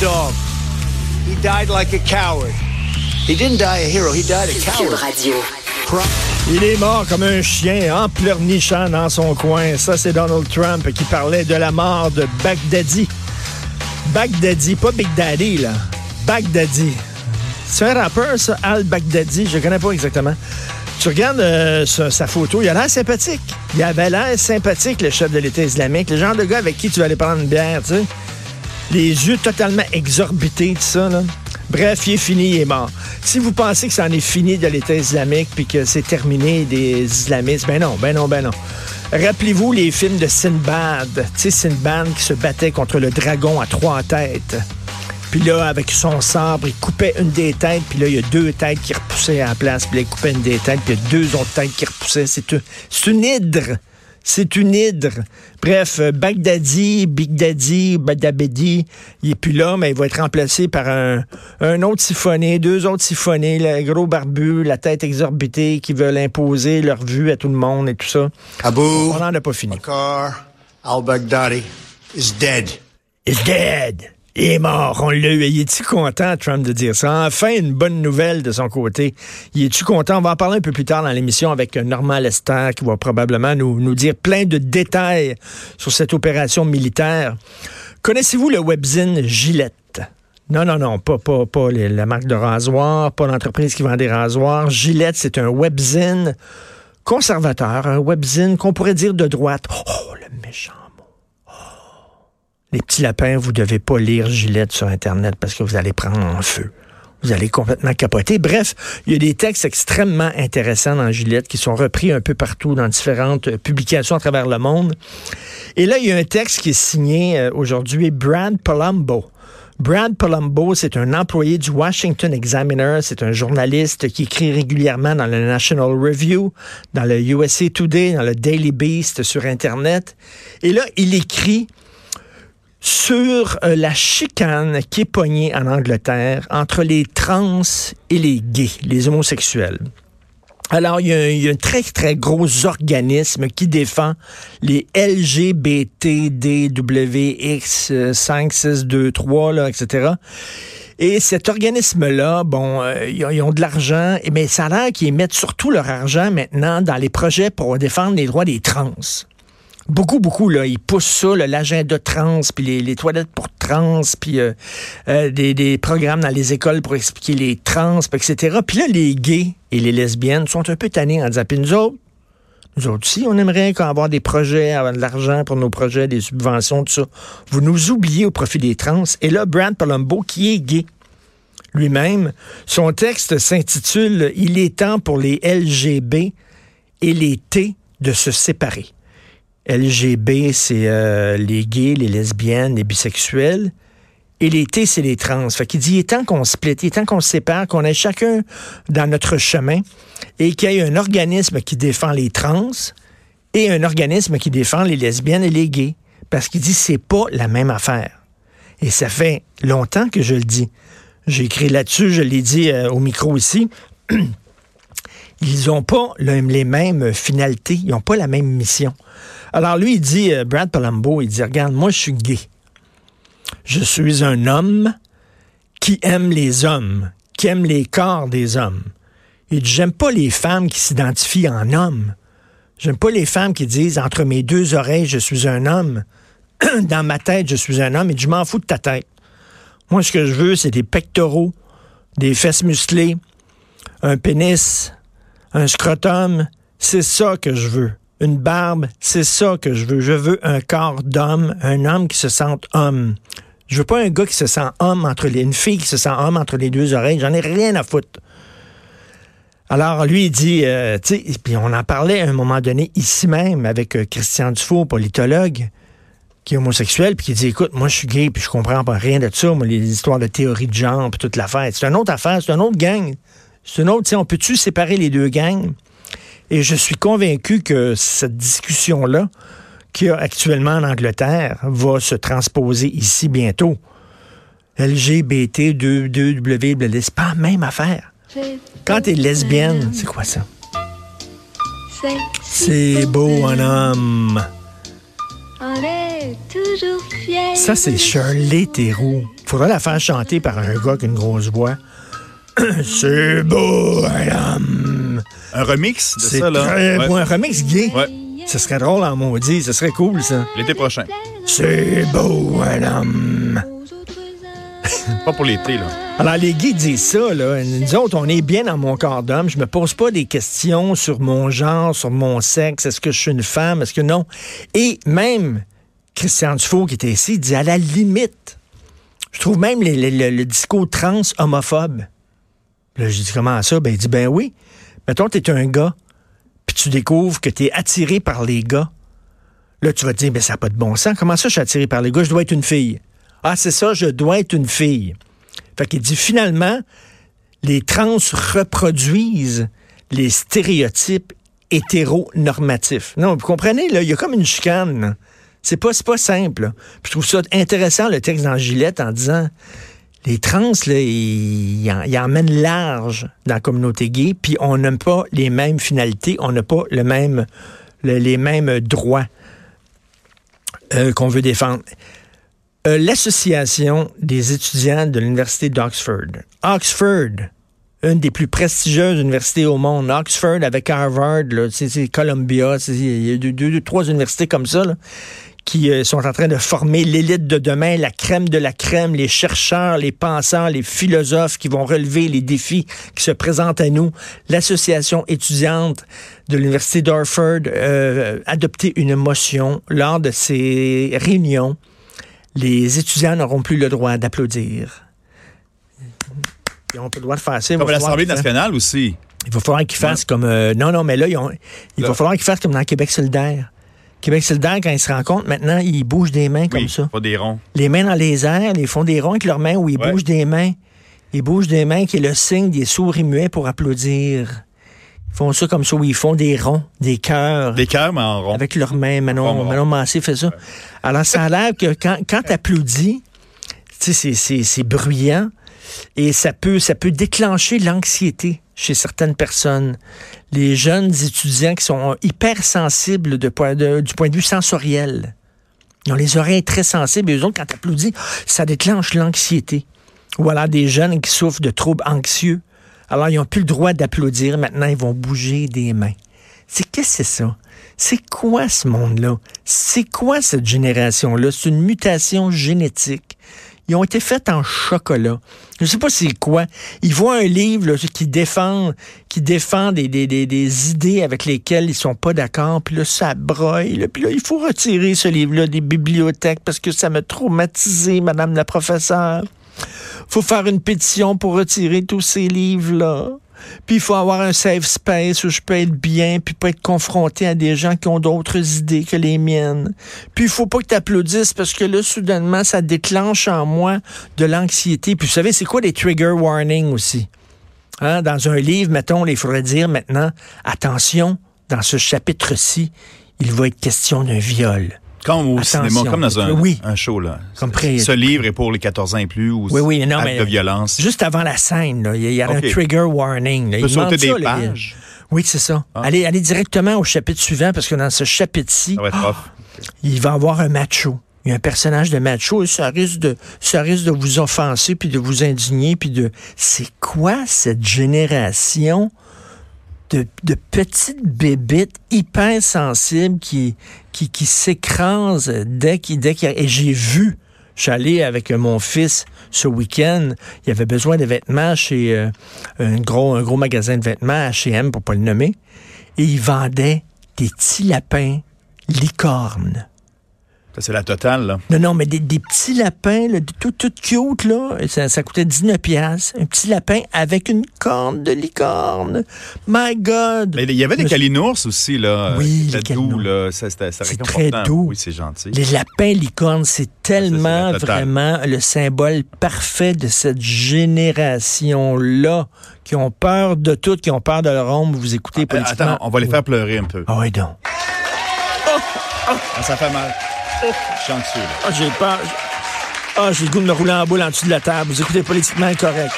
dog. He died like a coward. He didn't die a hero, he died a coward. Radio. Il est mort comme un chien en pleurnichant dans son coin. Ça, c'est Donald Trump qui parlait de la mort de Baghdadi. Baghdadi, pas Big Daddy, là. Baghdadi. C'est un rappeur, ça, Al Baghdadi. Je connais pas exactement. Tu regardes euh, sa, sa photo, il a l'air sympathique. Il avait l'air sympathique, le chef de l'État islamique. Le genre de gars avec qui tu vas aller prendre une bière, tu sais. Les yeux totalement exorbités, tout ça, là. Bref, il est fini, il est mort. Si vous pensez que ça en est fini de l'État islamique puis que c'est terminé des islamistes, ben non, ben non, ben non. Rappelez-vous les films de Sinbad. Tu sais, Sinbad qui se battait contre le dragon à trois têtes. Puis là, avec son sabre, il coupait une des têtes, puis là, il y a deux têtes qui repoussaient à la place, puis là, il coupait une des têtes, puis il y a deux autres têtes qui repoussaient. C'est une hydre. C'est une hydre. Bref, euh, Baghdadi, Big Daddy, Badabedi, il est plus là, mais il va être remplacé par un, un autre siphonné, deux autres siphonnés, le gros barbu, la tête exorbitée, qui veulent imposer leur vue à tout le monde et tout ça. Abu On n'en a pas fini. Al-Baghdadi is dead. is dead. Il est mort, on l'a eu. Il est-tu content, Trump, de dire ça? Enfin, une bonne nouvelle de son côté. Il est-tu content? On va en parler un peu plus tard dans l'émission avec Normand Lester qui va probablement nous, nous dire plein de détails sur cette opération militaire. Connaissez-vous le webzine Gillette? Non, non, non, pas, pas, pas la marque de rasoir, pas l'entreprise qui vend des rasoirs. Gillette, c'est un webzine conservateur, un webzine qu'on pourrait dire de droite. Oh, le méchant. Les petits lapins, vous devez pas lire Gillette sur Internet parce que vous allez prendre en feu. Vous allez complètement capoter. Bref, il y a des textes extrêmement intéressants dans Gillette qui sont repris un peu partout dans différentes euh, publications à travers le monde. Et là, il y a un texte qui est signé euh, aujourd'hui, Brad Palumbo. Brad Palumbo, c'est un employé du Washington Examiner. C'est un journaliste qui écrit régulièrement dans le National Review, dans le USA Today, dans le Daily Beast sur Internet. Et là, il écrit sur euh, la chicane qui est pognée en Angleterre entre les trans et les gays, les homosexuels. Alors, il y, a, un très, très gros organisme qui défend les LGBTDWX5623, là, etc. Et cet organisme-là, bon, euh, ils, ont, de l'argent, mais ça a l'air qu'ils mettent surtout leur argent maintenant dans les projets pour défendre les droits des trans. Beaucoup, beaucoup, là. Ils poussent ça, l'agenda trans, puis les, les toilettes pour trans, puis euh, euh, des, des programmes dans les écoles pour expliquer les trans, etc. Puis là, les gays et les lesbiennes sont un peu tannés en disant, puis nous autres, nous autres aussi, on aimerait avoir des projets, avoir de l'argent pour nos projets, des subventions, tout ça. Vous nous oubliez au profit des trans. Et là, Brad Palumbo, qui est gay, lui-même, son texte s'intitule Il est temps pour les LGB et les T de se séparer. LGB, c'est euh, les gays, les lesbiennes, les bisexuels. Et les T, c'est les trans. Fait qu'il dit, il est temps qu'on split, il est qu'on sépare, qu'on ait chacun dans notre chemin et qu'il y ait un organisme qui défend les trans et un organisme qui défend les lesbiennes et les gays. Parce qu'il dit, c'est pas la même affaire. Et ça fait longtemps que je le dis. J'ai écrit là-dessus, je l'ai dit euh, au micro ici. Ils n'ont pas le- les mêmes finalités, ils n'ont pas la même mission. Alors lui, il dit, euh, Brad Palumbo, il dit, regarde, moi je suis gay. Je suis un homme qui aime les hommes, qui aime les corps des hommes. Il dit, j'aime pas les femmes qui s'identifient en homme. J'aime pas les femmes qui disent, entre mes deux oreilles, je suis un homme. Dans ma tête, je suis un homme. Et je m'en fous de ta tête. Moi, ce que je veux, c'est des pectoraux, des fesses musclées, un pénis, un scrotum. C'est ça que je veux. Une barbe, c'est ça que je veux. Je veux un corps d'homme, un homme qui se sente homme. Je veux pas un gars qui se sent homme entre les, une fille qui se sent homme entre les deux oreilles. J'en ai rien à foutre. Alors, lui, il dit, euh, tu sais, puis on en parlait à un moment donné ici même avec euh, Christian Dufault, politologue, qui est homosexuel, puis qui dit, écoute, moi, je suis gay, puis je comprends pas rien de ça, moi, les histoires de théorie de genre, puis toute l'affaire. C'est une autre affaire, c'est une autre gang. C'est une autre, on peut-tu séparer les deux gangs? Et je suis convaincu que cette discussion-là, qu'il y a actuellement en Angleterre, va se transposer ici bientôt. LGBT, 2, 2 W, c'est pas la même affaire. Quand t'es lesbienne, c'est quoi ça? C'est beau un homme. On est toujours fiers. Ça, c'est Shirley Theroux. faudrait la faire chanter par un gars qui a une grosse voix. C'est beau, madame. Un remix de C'est ça, là. très Ouais. Un remix gay. Ouais. Ce serait drôle en maudit. Ce serait cool, ça. L'été prochain. C'est beau, madame. Pas pour l'été, là. Alors, les gays disent ça, là. Nous autres, on est bien dans mon corps d'homme. Je me pose pas des questions sur mon genre, sur mon sexe. Est-ce que je suis une femme? Est-ce que non? Et même Christian Dufault, qui était ici, dit à la limite, je trouve même les- le, le discours trans homophobe. Là, j'ai dit comment ça? Ben, il dit, ben oui. Mettons, t'es un gars, puis tu découvres que t'es attiré par les gars. Là, tu vas te dire, ben, ça n'a pas de bon sens. Comment ça, je suis attiré par les gars? Je dois être une fille. Ah, c'est ça, je dois être une fille. Fait qu'il dit finalement, les trans reproduisent les stéréotypes hétéronormatifs. Non, vous comprenez, là, il y a comme une chicane. C'est pas, pas simple. Puis je trouve ça intéressant, le texte dans Gillette, en disant les trans, là, ils, ils en- ils emmènent large dans la communauté gay, puis on n'a pas les mêmes finalités, on n'a pas les mêmes droits euh, qu'on veut défendre. Euh, L'Association des étudiants de l'Université d'Oxford. Oxford, une des plus prestigieuses universités au monde. Oxford avec Harvard, Columbia, il y a deux, deux- trois universités comme ça, qui euh, sont en train de former l'élite de demain, la crème de la crème, les chercheurs, les penseurs, les philosophes qui vont relever les défis qui se présentent à nous. L'association étudiante de l'Université d'Oxford euh, a adopté une motion lors de ces réunions. Les étudiants n'auront plus le droit d'applaudir. Ils n'ont pas le droit de faire ça. Il va Comme falloir l'Assemblée qu'ils fassent- nationale aussi. il va falloir qu'ils fassent comme. euh, non, non, mais là, ils ont- il Là. va falloir qu'ils fassent comme dans Québec solidaire. Québec solidaire, quand ils se rencontrent, maintenant, ils bougent des mains comme oui, ça. pas des ronds. Les mains dans les airs, ils font des ronds avec leurs mains où ils Ouais. bougent des mains. Ils bougent des mains qui est le signe des sourds et muets pour applaudir. Ils font ça comme ça, où ils font des ronds, des cœurs. Des cœurs, mais en rond. Avec leurs mains. Manon. Manon Massé fait ça. Alors, ça a l'air que quand, quand tu applaudis, tu sais, c'est- c'est c'est bruyant et ça peut, ça peut déclencher l'anxiété chez certaines personnes. Les jeunes étudiants qui sont hypersensibles de, de- du point de vue sensoriel. Ils ont les oreilles très sensibles et eux autres, quand applaudis, ça déclenche l'anxiété. Ou alors des jeunes qui souffrent de troubles anxieux. Alors, ils n'ont plus le droit d'applaudir. Maintenant, ils vont bouger des mains. C'est qu'est-ce que c'est ça? C'est quoi ce monde-là? C'est quoi cette génération-là? C'est une mutation génétique. Ils ont été faits en chocolat. Je sais pas c'est quoi. Ils voient un livre qui défend, des, idées avec lesquelles ils sont pas d'accord, puis là, ça broille. Puis là, il faut retirer ce livre-là des bibliothèques parce que ça m'a traumatisé, Madame la professeure. faut faire une pétition pour retirer tous ces livres-là. Puis il faut avoir un safe space où je peux être bien, puis pas être confronté à des gens qui ont d'autres idées que les miennes. Puis il faut pas que tu applaudisses parce que là, soudainement, ça déclenche en moi de l'anxiété. Puis vous savez, c'est quoi les trigger warnings aussi? Hein, Dans un livre, mettons, il faudrait dire maintenant, attention, dans ce chapitre-ci, il va être question d'un viol. Comme au Attention. cinéma, comme dans un, Oui. un show. Là. Comme Ce livre est pour les 14 ans et plus ou Oui, oui, non, mais- de violence. Juste avant la scène, là, il y a, un trigger warning. là. Peut Il demande sauter des ça, là, il- pages. Oui, c'est ça. Ah. Allez, allez directement au chapitre suivant parce que dans ce chapitre-ci, il va y avoir un macho. Il y a un personnage de macho et ça risque de, ça risque de vous offenser puis de vous indigner puis de. C'est quoi cette génération de, petites bébites hyper sensibles qui, qui, s'écrasent dès qu'il dès a- Et j'ai vu, je suis allé avec mon fils ce week-end, il avait besoin de vêtements chez euh, un, gros, un gros magasin de vêtements, H&M pour pas le nommer, et il vendait des petits lapins licornes. C'est la totale. Là. Non, non, mais des, des petits lapins, là, tout, tout cute, là. Ça, ça coûtait 19 piastres. Un petit lapin avec une corne de licorne. My God! Mais il y avait des calinours aussi. Là, Oui, C'était les doux. Là. C'était très doux. Oui, c'est gentil. Les lapins licornes, c'est tellement, vraiment le symbole parfait de cette génération-là, qui ont peur de tout, qui ont peur de leur ombre. Vous écoutez Euh, politiquement. Attends, on va les faire pleurer un peu. Ah oui, donc. Ah, ça fait mal. Là. Ah, j'ai peur. Ah, j'ai le goût de me rouler en boule en dessous de la table. Vous écoutez politiquement incorrect.